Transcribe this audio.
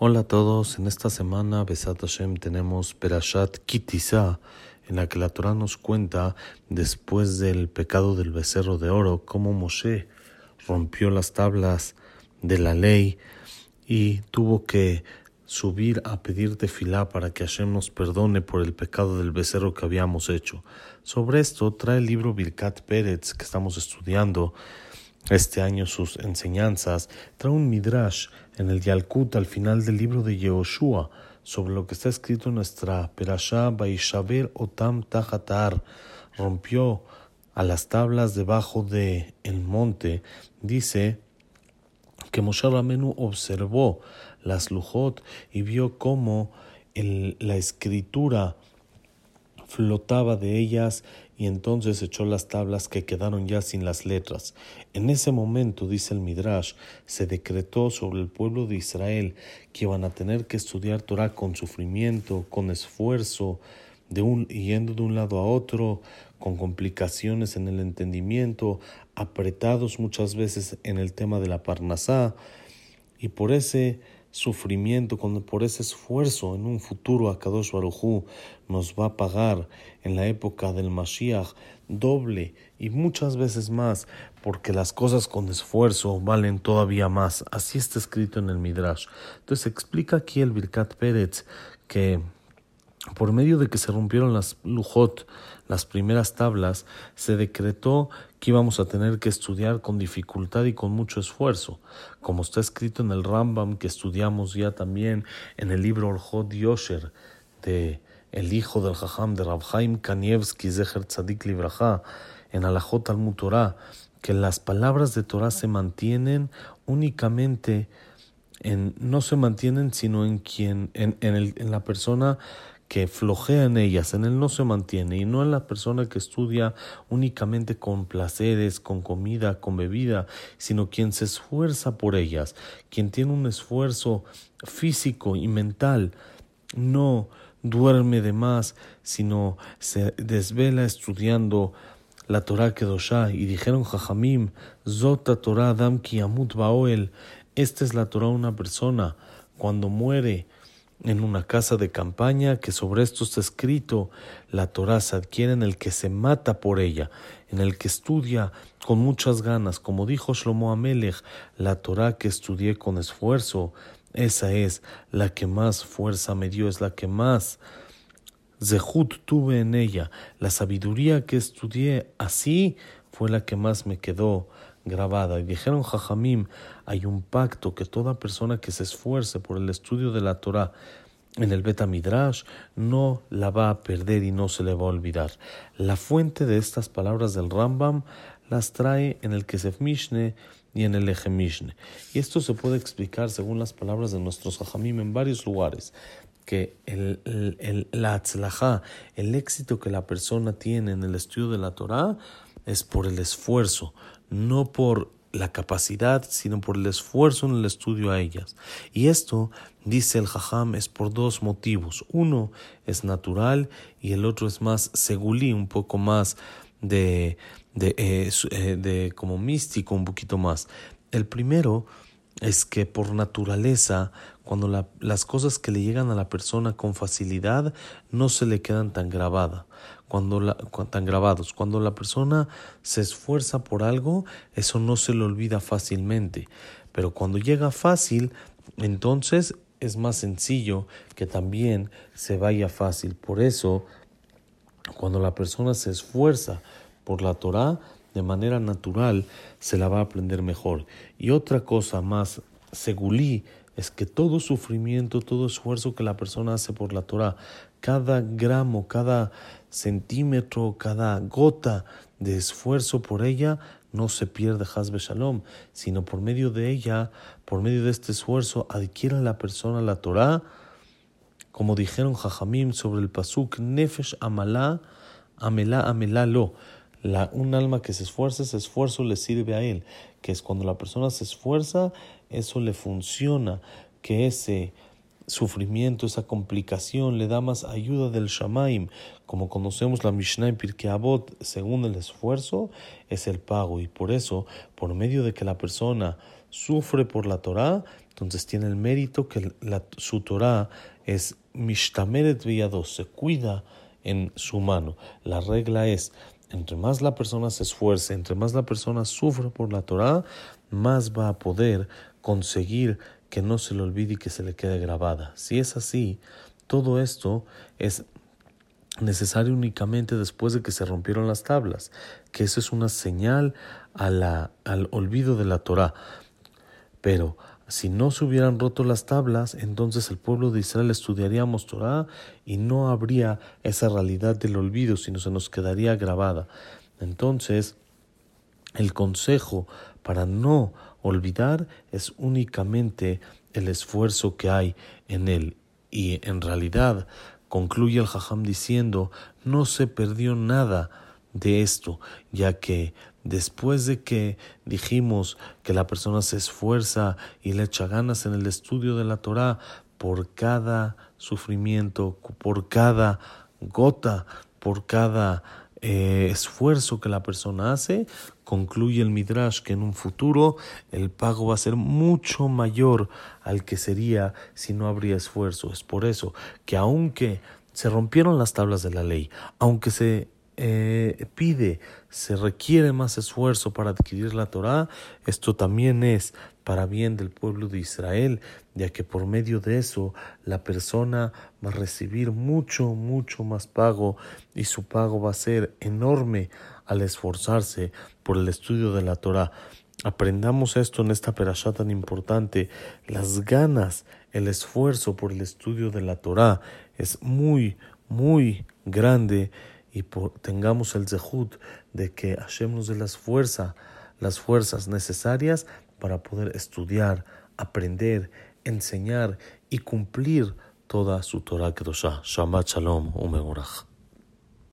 Hola a todos, en esta semana Besat Hashem tenemos Perashat Kitisa, en la que la Torah nos cuenta, después del pecado del becerro de oro, cómo Moshe rompió las tablas de la ley y tuvo que subir a pedir tefilá para que Hashem nos perdone por el pecado del becerro que habíamos hecho. Sobre esto trae el libro Birkat Pérez que estamos estudiando este año sus enseñanzas, trae un midrash en el Yalkut al final del libro de Yehoshua sobre lo que está escrito en nuestra Perashá Baishaber Otam Tahatar, rompió a las tablas debajo de el monte, dice que Moshe Ramenu observó las lujot y vio cómo la escritura flotaba de ellas y entonces echó las tablas que quedaron ya sin las letras. En ese momento, dice el Midrash, se decretó sobre el pueblo de Israel que iban a tener que estudiar Torah con sufrimiento, con esfuerzo, de un, yendo de un lado a otro, con complicaciones en el entendimiento, apretados muchas veces en el tema de la Parnasá, y por ese sufrimiento, por ese esfuerzo en un futuro Akadosh Barujú nos va a pagar en la época del Mashiach doble y muchas veces más, porque las cosas con esfuerzo valen todavía más. Así está escrito en el Midrash. Entonces explica aquí el Birkat Pérez que por medio de que se rompieron las lujot, las primeras tablas, se decretó que íbamos a tener que estudiar con dificultad y con mucho esfuerzo, como está escrito en el Rambam que estudiamos ya también en el libro Orjot Yosher de el hijo del Jajam de Rabhaim Kanievski Zeher Tzadik Libraja en Alajot al Torah, que las palabras de Torah se mantienen únicamente en, no se mantienen sino en quien, en, en la persona que flojea en ellas, en él no se mantiene, y no en la persona que estudia únicamente con placeres, con comida, con bebida, sino quien se esfuerza por ellas, quien tiene un esfuerzo físico y mental, no duerme de más, sino se desvela estudiando la Torah Kedoshá, y dijeron Jajamim, Zota Torah Adam Kiamut Baoel, esta es la Torah una persona, cuando muere, en una casa de campaña, que sobre esto está escrito, la Torah se adquiere en el que se mata por ella, en el que estudia con muchas ganas, como dijo Shlomo Amelech, la Torah que estudié con esfuerzo, esa es la que más fuerza me dio, es la que más zehut tuve en ella, la sabiduría que estudié así fue la que más me quedó grabada. Y dijeron Jajamim, hay un pacto que toda persona que se esfuerce por el estudio de la Torah en el Beta Midrash no la va a perder y no se le va a olvidar. La fuente de estas palabras del Rambam las trae en el Kesef Mishne y en el Eje Mishne. Y esto se puede explicar según las palabras de nuestros Jajamim en varios lugares que el, el, la el éxito que la persona tiene en el estudio de la Torah, es por el esfuerzo, no por la capacidad, sino por el esfuerzo en el estudio a ellas. Y esto, dice el Jajam, es por dos motivos. Uno es natural y el otro es más segulí, un poco más de, de, eh, eh, de como místico, un poquito más. El primero es que por naturaleza, cuando las cosas que le llegan a la persona con facilidad no se le quedan tan grabadas, cuando la, tan grabados. Cuando la persona se esfuerza por algo, eso no se le olvida fácilmente. Pero cuando llega fácil, entonces es más sencillo que también se vaya fácil. Por eso, cuando la persona se esfuerza por la Torah, de manera natural se la va a aprender mejor. Y otra cosa más segulí es que todo sufrimiento, todo esfuerzo que la persona hace por la Torah, cada gramo, cada centímetro, cada gota de esfuerzo por ella, no se pierde Hazbe Shalom, sino por medio de ella, por medio de este esfuerzo, adquiere la persona la Torah, como dijeron Jajamim sobre el Pasuk, Nefesh Amalá, Amelá, Amelá Lo la, un alma que se esfuerza, ese esfuerzo le sirve a él, que es cuando la persona se esfuerza, eso le funciona, que ese sufrimiento, esa complicación le da más ayuda del Shamaim. Como conocemos la Mishnah en Pirkei según el esfuerzo, es el pago. Y por eso, por medio de que la persona sufre por la Torah, entonces tiene el mérito que la, su Torah es Mishtameret Villados, se cuida en su mano. La regla es, entre más la persona se esfuerce, entre más la persona sufre por la Torah, más va a poder conseguir que no se le olvide y que se le quede grabada. Si es así, todo esto es necesario únicamente después de que se rompieron las tablas, que eso es una señal al olvido de la Torah. Pero si no se hubieran roto las tablas, entonces el pueblo de Israel estudiaríamos Torah y no habría esa realidad del olvido, sino se nos quedaría grabada. Entonces, el consejo para no olvidar es únicamente el esfuerzo que hay en él. Y en realidad, concluye el Jajam diciendo, no se perdió nada de esto, ya que después de que dijimos que la persona se esfuerza y le echa ganas en el estudio de la Torah, por cada sufrimiento, por cada gota, por cada eh, esfuerzo que la persona hace, concluye el Midrash que en un futuro el pago va a ser mucho mayor al que sería si no habría esfuerzo. Es por eso que aunque se rompieron las tablas de la ley, aunque se eh, pide, se requiere más esfuerzo para adquirir la Torah, esto también es para bien del pueblo de Israel, ya que por medio de eso la persona va a recibir mucho, mucho más pago y su pago va a ser enorme al esforzarse por el estudio de la Torah. Aprendamos esto en esta perashá tan importante. Las ganas, el esfuerzo por el estudio de la Torah es muy, muy grande y tengamos el zehut de que Hashem nos dé las fuerzas, las fuerzas necesarias para poder estudiar, aprender, enseñar y cumplir toda su Torah Kedoshah. Shabbat Shalom, Umegorach.